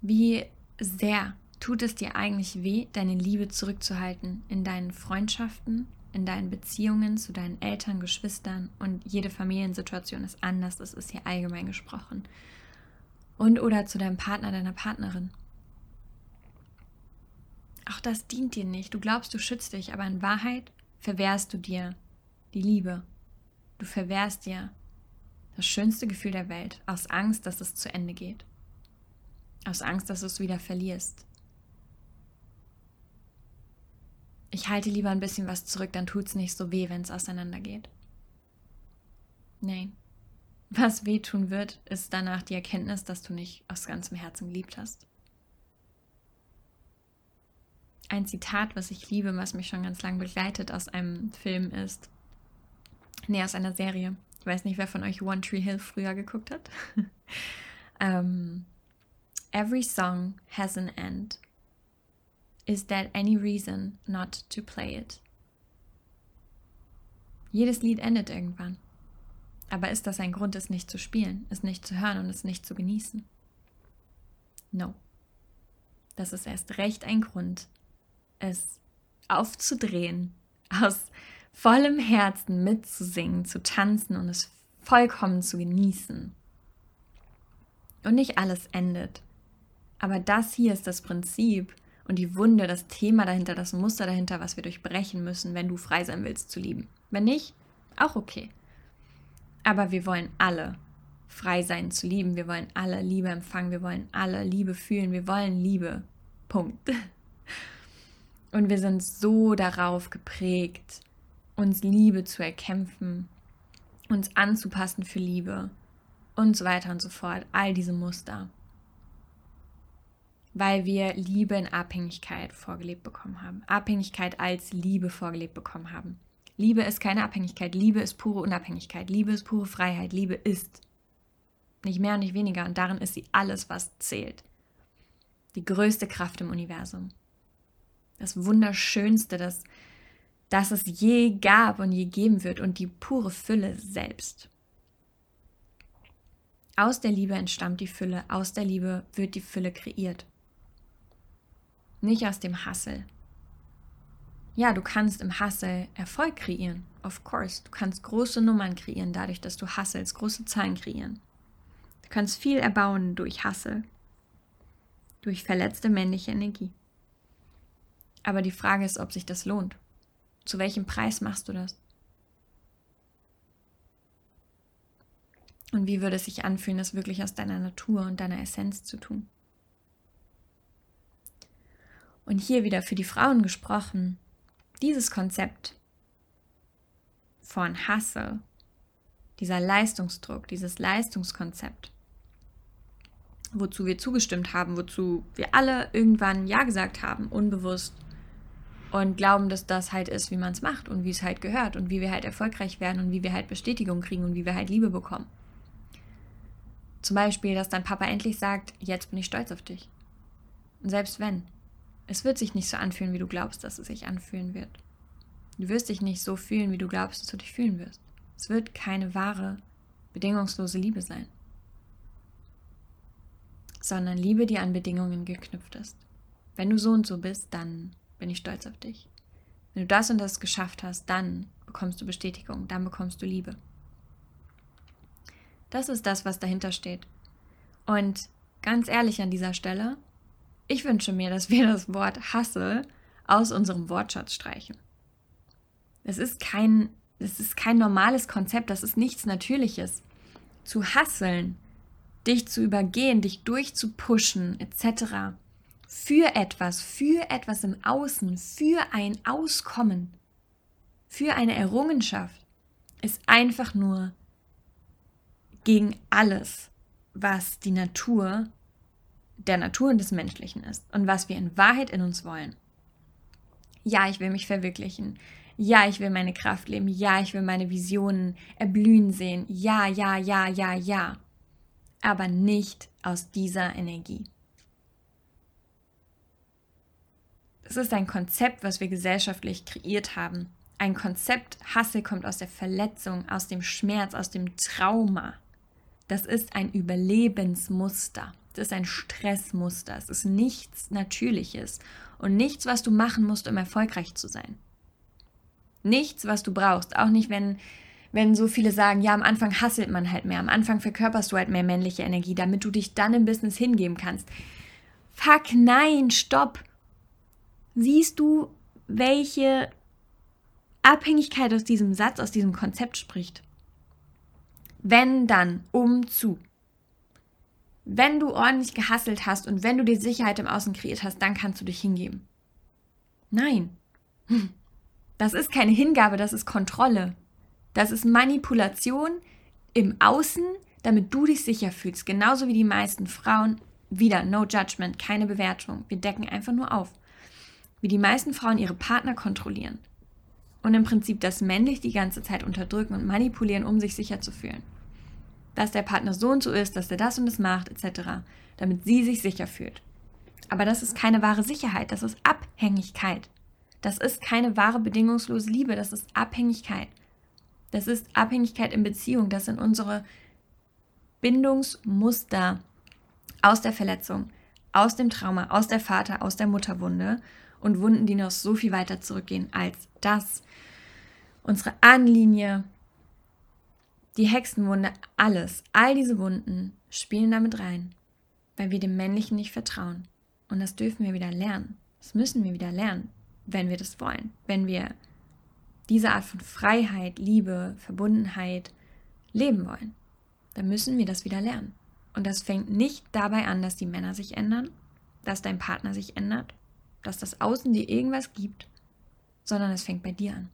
Wie sehr Tut es dir eigentlich weh, deine Liebe zurückzuhalten in deinen Freundschaften, in deinen Beziehungen zu deinen Eltern, Geschwistern und jede Familiensituation ist anders, das ist hier allgemein gesprochen. Und oder zu deinem Partner, deiner Partnerin. Auch das dient dir nicht. Du glaubst, du schützt dich, aber in Wahrheit verwehrst du dir die Liebe. Du verwehrst dir das schönste Gefühl der Welt aus Angst, dass es zu Ende geht. Aus Angst, dass du es wieder verlierst. Ich halte lieber ein bisschen was zurück, dann tut es nicht so weh, wenn es auseinandergeht. Nein. Was wehtun wird, ist danach die Erkenntnis, dass du nicht aus ganzem Herzen geliebt hast. Ein Zitat, was ich liebe, was mich schon ganz lange begleitet aus einem Film ist, nee, aus einer Serie. Ich weiß nicht, wer von euch One Tree Hill früher geguckt hat. um, [laughs] ähm, Every song has an end, Is that any reason not to play it? Jedes Lied endet irgendwann. Aber ist das ein Grund, es nicht zu spielen, es nicht zu hören und es nicht zu genießen? No. das ist erst recht ein Grund, es aufzudrehen, aus vollem Herzen mitzusingen, zu tanzen und es vollkommen zu genießen. Und nicht alles endet. Aber das hier ist das Prinzip und die Wunde, das Thema dahinter, das Muster dahinter, was wir durchbrechen müssen, wenn du frei sein willst zu lieben. Wenn nicht, auch okay. Aber wir wollen alle frei sein zu lieben. Wir wollen alle Liebe empfangen. Wir wollen alle Liebe fühlen. Wir wollen Liebe. Punkt. [laughs] Und wir sind so darauf geprägt, uns Liebe zu erkämpfen, uns anzupassen für Liebe und so weiter und so fort. All diese Muster. Weil wir Liebe in Abhängigkeit vorgelebt bekommen haben. Abhängigkeit als Liebe vorgelebt bekommen haben. Liebe ist keine Abhängigkeit. Liebe ist pure Unabhängigkeit. Liebe ist pure Freiheit. Liebe ist. Nicht mehr und nicht weniger. Und darin ist sie alles, was zählt. Die größte Kraft im Universum. Das Wunderschönste, das, das es je gab und je geben wird. Und die pure Fülle selbst. Aus der Liebe entstammt die Fülle. Aus der Liebe wird die Fülle kreiert. Nicht aus dem Hassel, ja, du kannst im Hustle Erfolg kreieren, of course. Du kannst große Nummern kreieren, dadurch, dass du hustlest, große Zahlen kreieren. Du kannst viel erbauen durch Hustle, durch verletzte männliche Energie. Aber die Frage ist, ob sich das lohnt. Zu welchem Preis machst du das? Und wie würde es sich anfühlen, das wirklich aus deiner Natur und deiner Essenz zu tun? Und hier wieder für die Frauen gesprochen, dieses Konzept von Hasse, dieser Leistungsdruck, dieses Leistungskonzept, wozu wir zugestimmt haben, wozu wir alle irgendwann Ja gesagt haben, unbewusst und glauben, dass das halt ist, wie man es macht und wie es halt gehört und wie wir halt erfolgreich werden und wie wir halt Bestätigung kriegen und wie wir halt Liebe bekommen. Zum Beispiel, dass dein Papa endlich sagt, jetzt bin ich stolz auf dich. Und selbst wenn, es wird sich nicht so anfühlen, wie du glaubst, dass es sich anfühlen wird. Du wirst dich nicht so fühlen, wie du glaubst, dass du dich fühlen wirst. Es wird keine wahre, bedingungslose Liebe sein, sondern Liebe, die an Bedingungen geknüpft ist. Wenn du so und so bist, dann bin ich stolz auf dich. Wenn du das und das geschafft hast, dann bekommst du Bestätigung, dann bekommst du Liebe. Das ist das, was dahinter steht. Und ganz ehrlich an dieser Stelle, ich wünsche mir, dass wir das Wort Hasse aus unserem Wortschatz streichen. Es ist kein, es ist kein normales Konzept, das ist nichts Natürliches. Zu hasseln, dich zu übergehen, dich durchzupushen, etc. Für etwas, für etwas im Außen, für ein Auskommen, für eine Errungenschaft, ist einfach nur gegen alles, was die Natur der Natur und des Menschlichen ist und was wir in Wahrheit in uns wollen. Ja, ich will mich verwirklichen. Ja, ich will meine Kraft leben. Ja, ich will meine Visionen erblühen sehen. Ja, ja, ja, ja, ja. Aber nicht aus dieser Energie. Es ist ein Konzept, was wir gesellschaftlich kreiert haben. Ein Konzept, Hasse kommt aus der Verletzung, aus dem Schmerz, aus dem Trauma. Das ist ein Überlebensmuster. Ist ein Stressmuster. Es ist nichts Natürliches und nichts, was du machen musst, um erfolgreich zu sein. Nichts, was du brauchst. Auch nicht, wenn, wenn so viele sagen, ja, am Anfang hasselt man halt mehr. Am Anfang verkörperst du halt mehr männliche Energie, damit du dich dann im Business hingeben kannst. Fuck, nein, stopp. Siehst du, welche Abhängigkeit aus diesem Satz, aus diesem Konzept spricht? Wenn dann, um zu. Wenn du ordentlich gehasselt hast und wenn du die Sicherheit im Außen kreiert hast, dann kannst du dich hingeben. Nein. [laughs] Das ist keine Hingabe, das ist Kontrolle. Das ist Manipulation im Außen, damit du dich sicher fühlst. Genauso wie die meisten Frauen, wieder no judgment, keine Bewertung. Wir decken einfach nur auf. Wie die meisten Frauen ihre Partner kontrollieren. Und im Prinzip das männlich die ganze Zeit unterdrücken und manipulieren, um sich sicher zu fühlen dass der Partner so und so ist, dass er das und das macht, etc., damit sie sich sicher fühlt. Aber das ist keine wahre Sicherheit, das ist Abhängigkeit. Das ist keine wahre bedingungslose Liebe, das ist Abhängigkeit. Das ist Abhängigkeit in Beziehung, das sind unsere Bindungsmuster aus der Verletzung, aus dem Trauma, aus der Vater, aus der Mutterwunde und Wunden, die noch so viel weiter zurückgehen als das. Unsere Ahnenlinie, die Hexenwunde, alles, all diese Wunden spielen damit rein, weil wir dem Männlichen nicht vertrauen. Und das dürfen wir wieder lernen. Das müssen wir wieder lernen, wenn wir das wollen. Wenn wir diese Art von Freiheit, Liebe, Verbundenheit leben wollen, dann müssen wir das wieder lernen. Und das fängt nicht dabei an, dass die Männer sich ändern, dass dein Partner sich ändert, dass das Außen dir irgendwas gibt, sondern es fängt bei dir an.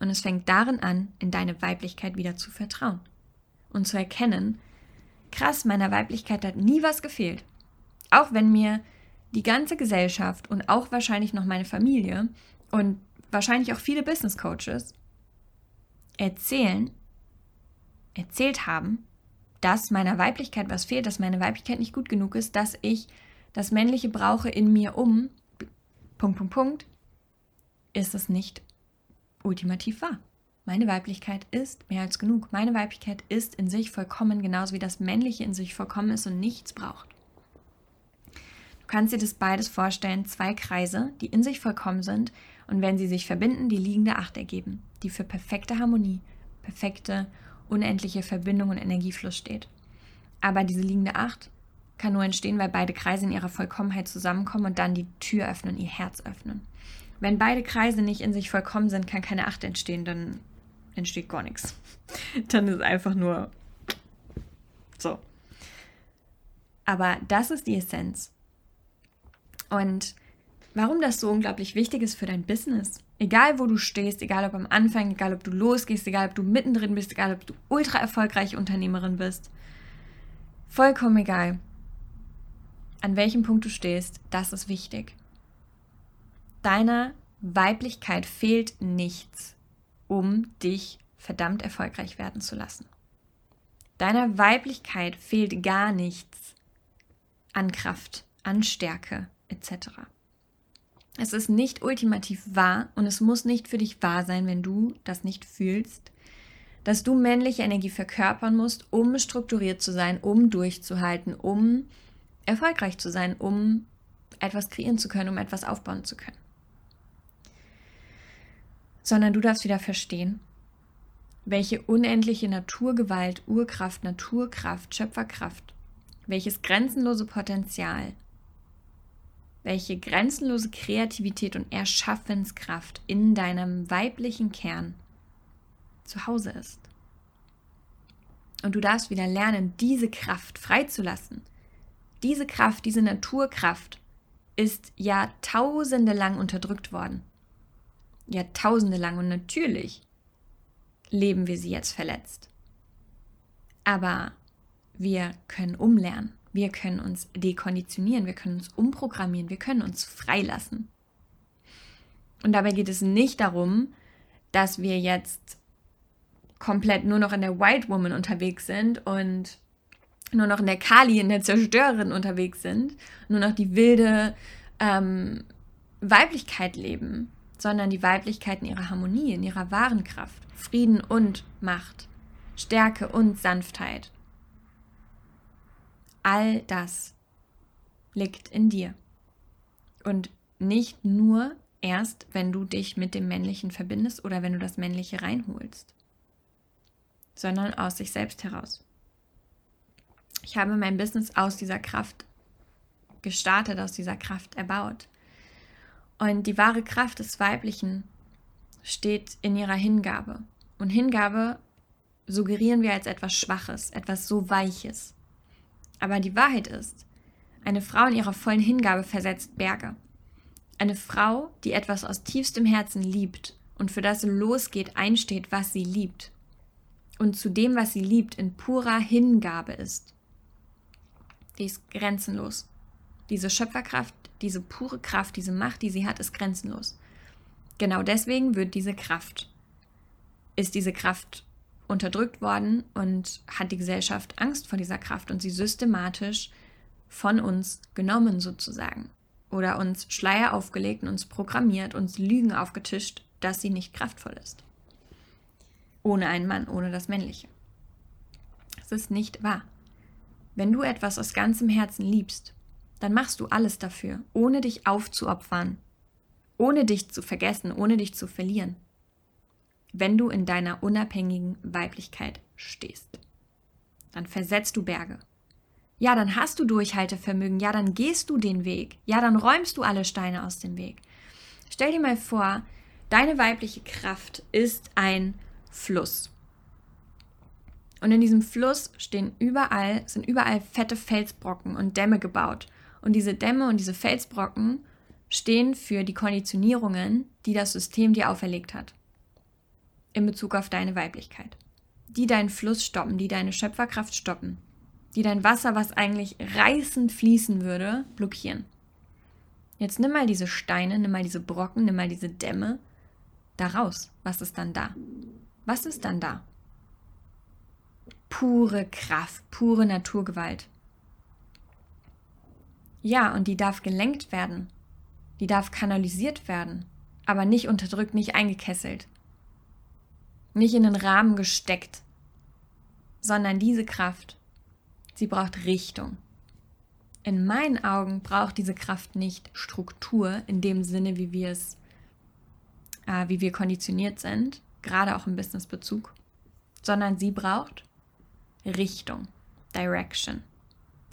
Und es fängt darin an, in deine Weiblichkeit wieder zu vertrauen und zu erkennen, krass, meiner Weiblichkeit hat nie was gefehlt. Auch wenn mir die ganze Gesellschaft und auch wahrscheinlich noch meine Familie und wahrscheinlich auch viele Business Coaches erzählen, erzählt haben, dass meiner Weiblichkeit was fehlt, dass meine Weiblichkeit nicht gut genug ist, dass ich das Männliche brauche in mir um, Punkt, Punkt, Punkt, ist es nicht ultimativ wahr. Meine Weiblichkeit ist mehr als genug. Meine Weiblichkeit ist in sich vollkommen, genauso wie das Männliche in sich vollkommen ist und nichts braucht. Du kannst dir das beides vorstellen, zwei Kreise, die in sich vollkommen sind und wenn sie sich verbinden, die liegende Acht ergeben, die für perfekte Harmonie, perfekte, unendliche Verbindung und Energiefluss steht. Aber diese liegende Acht kann nur entstehen, weil beide Kreise in ihrer Vollkommenheit zusammenkommen und dann die Tür öffnen, ihr Herz öffnen. Wenn beide Kreise nicht in sich vollkommen sind, kann keine Acht entstehen, dann entsteht gar nichts. [laughs] Dann ist einfach nur so. Aber das ist die Essenz. Und warum das so unglaublich wichtig ist für dein Business, egal wo du stehst, egal ob am Anfang, egal ob du losgehst, egal ob du mittendrin bist, egal ob du ultra erfolgreiche Unternehmerin bist, vollkommen egal, an welchem Punkt du stehst, das ist wichtig. Deiner Weiblichkeit fehlt nichts, um dich verdammt erfolgreich werden zu lassen. Deiner Weiblichkeit fehlt gar nichts an Kraft, an Stärke etc. Es ist nicht ultimativ wahr und es muss nicht für dich wahr sein, wenn du das nicht fühlst, dass du männliche Energie verkörpern musst, um strukturiert zu sein, um durchzuhalten, um erfolgreich zu sein, um etwas kreieren zu können, um etwas aufbauen zu können sondern du darfst wieder verstehen, welche unendliche Naturgewalt, Urkraft, Naturkraft, Schöpferkraft, welches grenzenlose Potenzial, welche grenzenlose Kreativität und Erschaffenskraft in deinem weiblichen Kern zu Hause ist. Und du darfst wieder lernen, diese Kraft freizulassen. Diese Kraft, diese Naturkraft ist jahrtausende lang unterdrückt worden. Jahrtausende lang und natürlich leben wir sie jetzt verletzt. Aber wir können umlernen, wir können uns dekonditionieren, wir können uns umprogrammieren, wir können uns freilassen. Und dabei geht es nicht darum, dass wir jetzt komplett nur noch in der White Woman unterwegs sind und nur noch in der Kali, in der Zerstörerin unterwegs sind, nur noch die wilde ähm, Weiblichkeit leben, sondern die Weiblichkeit in ihrer Harmonie, in ihrer wahren Kraft, Frieden und Macht, Stärke und Sanftheit. All das liegt in dir. Und nicht nur erst, wenn du dich mit dem Männlichen verbindest oder wenn du das Männliche reinholst, sondern aus sich selbst heraus. Ich habe mein Business aus dieser Kraft gestartet, aus dieser Kraft erbaut. Und die wahre Kraft des Weiblichen steht in ihrer Hingabe. Und Hingabe suggerieren wir als etwas Schwaches, etwas so Weiches. Aber die Wahrheit ist, eine Frau in ihrer vollen Hingabe versetzt Berge. Eine Frau, die etwas aus tiefstem Herzen liebt und für das losgeht, einsteht, was sie liebt. Und zu dem, was sie liebt, in purer Hingabe ist. Die ist grenzenlos. Diese Schöpferkraft diese pure Kraft, diese Macht, die sie hat, ist grenzenlos. Genau deswegen wird diese Kraft, ist diese Kraft unterdrückt worden und hat die Gesellschaft Angst vor dieser Kraft und sie systematisch von uns genommen sozusagen. Oder uns Schleier aufgelegt uns programmiert, uns Lügen aufgetischt, dass sie nicht kraftvoll ist. Ohne einen Mann, ohne das Männliche. Es ist nicht wahr. Wenn du etwas aus ganzem Herzen liebst, dann machst du alles dafür, ohne dich aufzuopfern, ohne dich zu vergessen, ohne dich zu verlieren, wenn du in deiner unabhängigen Weiblichkeit stehst. Dann versetzt du Berge. Ja, dann hast du Durchhaltevermögen. Ja, dann gehst du den Weg. Ja, dann räumst du alle Steine aus dem Weg. Stell dir mal vor, deine weibliche Kraft ist ein Fluss. Und in diesem Fluss stehen überall, sind überall fette Felsbrocken und Dämme gebaut. Und diese Dämme und diese Felsbrocken stehen für die Konditionierungen, die das System dir auferlegt hat. In Bezug auf deine Weiblichkeit. Die deinen Fluss stoppen, die deine Schöpferkraft stoppen. Die dein Wasser, was eigentlich reißend fließen würde, blockieren. Jetzt nimm mal diese Steine, nimm mal diese Brocken, nimm mal diese Dämme da raus. Was ist dann da? Was ist dann da? Pure Kraft, pure Naturgewalt. Ja, und die darf gelenkt werden. Die darf kanalisiert werden, aber nicht unterdrückt, nicht eingekesselt. Nicht in den Rahmen gesteckt, sondern diese Kraft, sie braucht Richtung. In meinen Augen braucht diese Kraft nicht Struktur in dem Sinne, wie wir es, äh, wie wir konditioniert sind, gerade auch im Businessbezug, sondern sie braucht Richtung, Direction,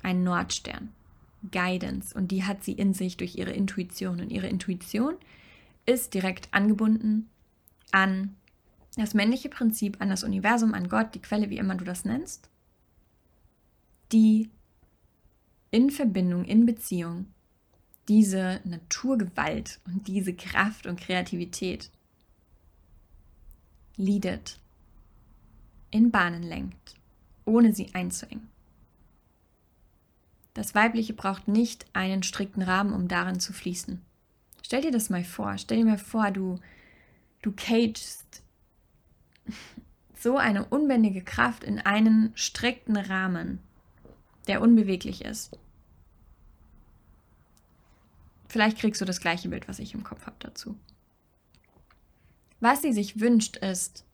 ein Nordstern. Guidance und die hat sie in sich durch ihre Intuition. Und ihre Intuition ist direkt angebunden an das männliche Prinzip, an das Universum, an Gott, die Quelle, wie immer du das nennst, die in Verbindung, in Beziehung diese Naturgewalt und diese Kraft und Kreativität leadet, in Bahnen lenkt, ohne sie einzuengen. Das Weibliche braucht nicht einen strikten Rahmen, um darin zu fließen. Stell dir das mal vor. Stell dir mal vor, du, du cagest [laughs] so eine unbändige Kraft in einen strikten Rahmen, der unbeweglich ist. Vielleicht kriegst du das gleiche Bild, was ich im Kopf habe dazu. Was sie sich wünscht, ist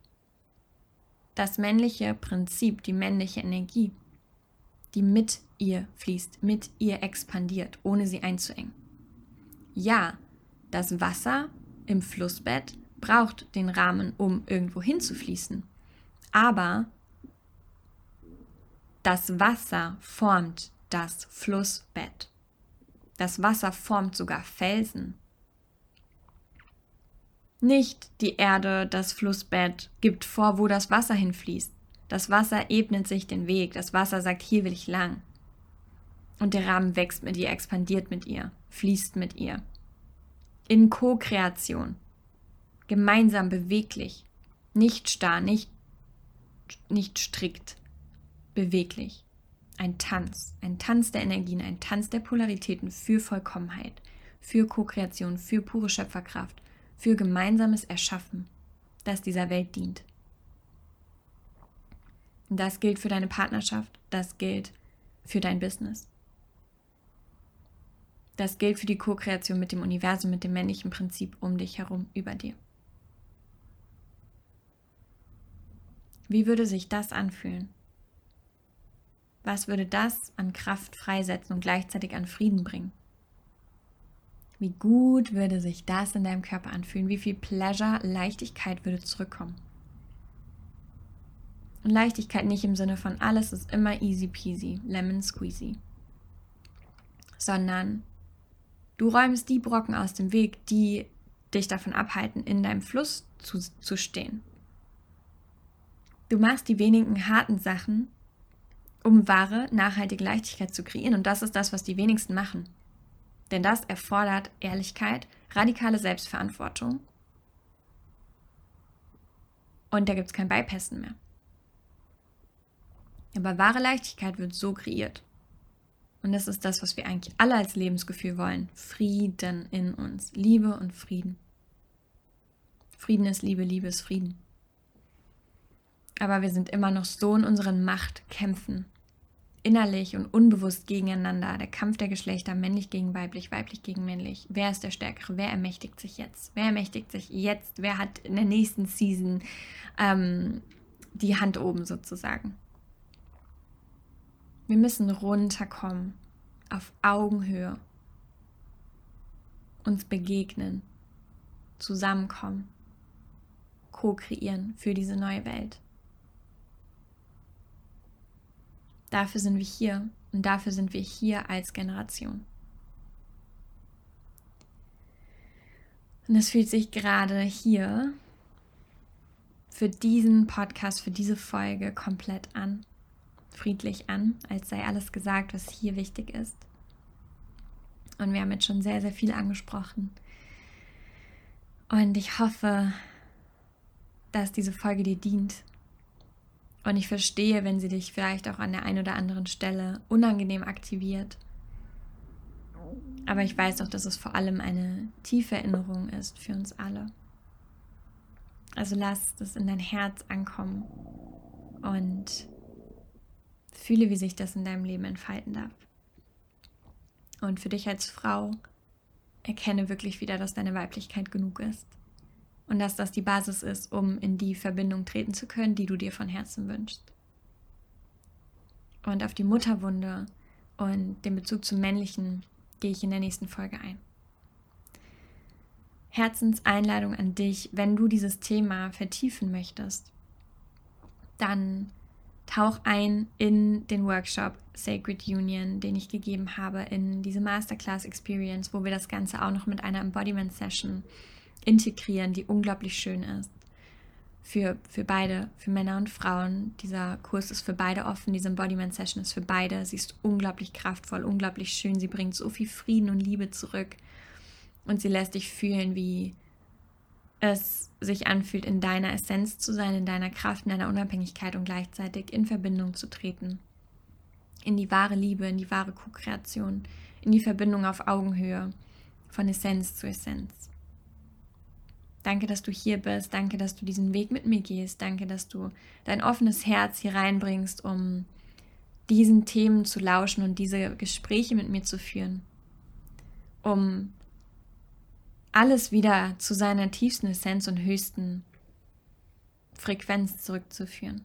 das männliche Prinzip, die männliche Energie, die mit ihr fließt, mit ihr expandiert, ohne sie einzuengen. Ja, das Wasser im Flussbett braucht den Rahmen, um irgendwo hinzufließen. Aber das Wasser formt das Flussbett. Das Wasser formt sogar Felsen. Nicht die Erde, das Flussbett gibt vor, wo das Wasser hinfließt. Das Wasser ebnet sich den Weg. Das Wasser sagt, hier will ich lang. Und der Rahmen wächst mit ihr, expandiert mit ihr, fließt mit ihr. In Co-Kreation. Gemeinsam beweglich. Nicht starr, nicht, nicht strikt. Beweglich. Ein Tanz. Ein Tanz der Energien, ein Tanz der Polaritäten für Vollkommenheit, für Co-Kreation, für pure Schöpferkraft, für gemeinsames Erschaffen, das dieser Welt dient. Das gilt für deine Partnerschaft, das gilt für dein Business. Das gilt für die Co-Kreation mit dem Universum, mit dem männlichen Prinzip um dich herum, über dir. Wie würde sich das anfühlen? Was würde das an Kraft freisetzen und gleichzeitig an Frieden bringen? Wie gut würde sich das in deinem Körper anfühlen? Wie viel Pleasure, Leichtigkeit würde zurückkommen? Und Leichtigkeit nicht im Sinne von alles ist immer easy peasy, lemon squeezy, sondern Du räumst die Brocken aus dem Weg, die dich davon abhalten, in deinem Fluss zu, zu stehen. Du machst die wenigen harten Sachen, um wahre, nachhaltige Leichtigkeit zu kreieren. Und das ist das, was die wenigsten machen. Denn das erfordert Ehrlichkeit, radikale Selbstverantwortung. Und da gibt es kein Bypassen mehr. Aber wahre Leichtigkeit wird so kreiert. Und das ist das, was wir eigentlich alle als Lebensgefühl wollen. Frieden in uns. Liebe und Frieden. Frieden ist Liebe, Liebe ist Frieden. Aber wir sind immer noch so in unseren Machtkämpfen. Innerlich und unbewusst gegeneinander. Der Kampf der Geschlechter, männlich gegen weiblich, weiblich gegen männlich. Wer ist der Stärkere? Wer ermächtigt sich jetzt? Wer ermächtigt sich jetzt? Wer hat in der nächsten Season ähm, die Hand oben sozusagen? Wir müssen runterkommen. Auf Augenhöhe. Uns begegnen, zusammenkommen, co-kreieren für diese neue Welt. Dafür sind wir hier und dafür sind wir hier als Generation. Und es fühlt sich gerade hier für diesen Podcast, für diese Folge komplett an, friedlich an, als sei alles gesagt, was hier wichtig ist. Und wir haben jetzt schon sehr, sehr viel angesprochen. Und ich hoffe, dass diese Folge dir dient. Und ich verstehe, wenn sie dich vielleicht auch an der einen oder anderen Stelle unangenehm aktiviert. Aber ich weiß auch, dass es vor allem eine tiefe Erinnerung ist für uns alle. Also lass das in dein Herz ankommen und fühle, wie sich das in deinem Leben entfalten darf. Und für dich als Frau erkenne wirklich wieder, dass deine Weiblichkeit genug ist. Und dass das die Basis ist, um in die Verbindung treten zu können, die du dir von Herzen wünschst. Und auf die Mutterwunde und den Bezug zum Männlichen gehe ich in der nächsten Folge ein. Herzenseinladung an dich, wenn du dieses Thema vertiefen möchtest, dann tauch ein in den Workshop Sacred Union, den ich gegeben habe, in diese Masterclass Experience, wo wir das Ganze auch noch mit einer Embodiment Session integrieren, die unglaublich schön ist. Für, für beide, für Männer und Frauen. Dieser Kurs ist für beide offen, diese Embodiment Session ist für beide. Sie ist unglaublich kraftvoll, unglaublich schön. Sie bringt so viel Frieden und Liebe zurück. Und sie lässt dich fühlen, wie es sich anfühlt, in deiner Essenz zu sein, in deiner Kraft, in deiner Unabhängigkeit und gleichzeitig in Verbindung zu treten. In die wahre Liebe, in die wahre Co-Kreation, in die Verbindung auf Augenhöhe, von Essenz zu Essenz. Danke, dass du hier bist. Danke, dass du diesen Weg mit mir gehst. Danke, dass du dein offenes Herz hier reinbringst, um diesen Themen zu lauschen und diese Gespräche mit mir zu führen. Um alles wieder zu seiner tiefsten Essenz und höchsten Frequenz zurückzuführen.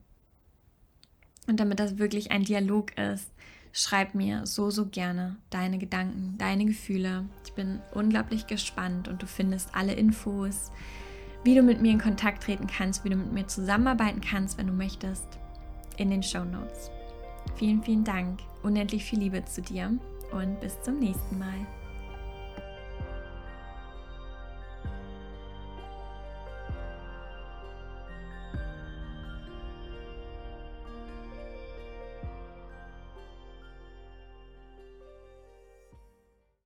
Und damit das wirklich ein Dialog ist, schreib mir so, so gerne deine Gedanken, deine Gefühle. Ich bin unglaublich gespannt und du findest alle Infos, wie du mit mir in Kontakt treten kannst, wie du mit mir zusammenarbeiten kannst, wenn du möchtest, in den Show Notes. Vielen, vielen Dank, unendlich viel Liebe zu dir und bis zum nächsten Mal.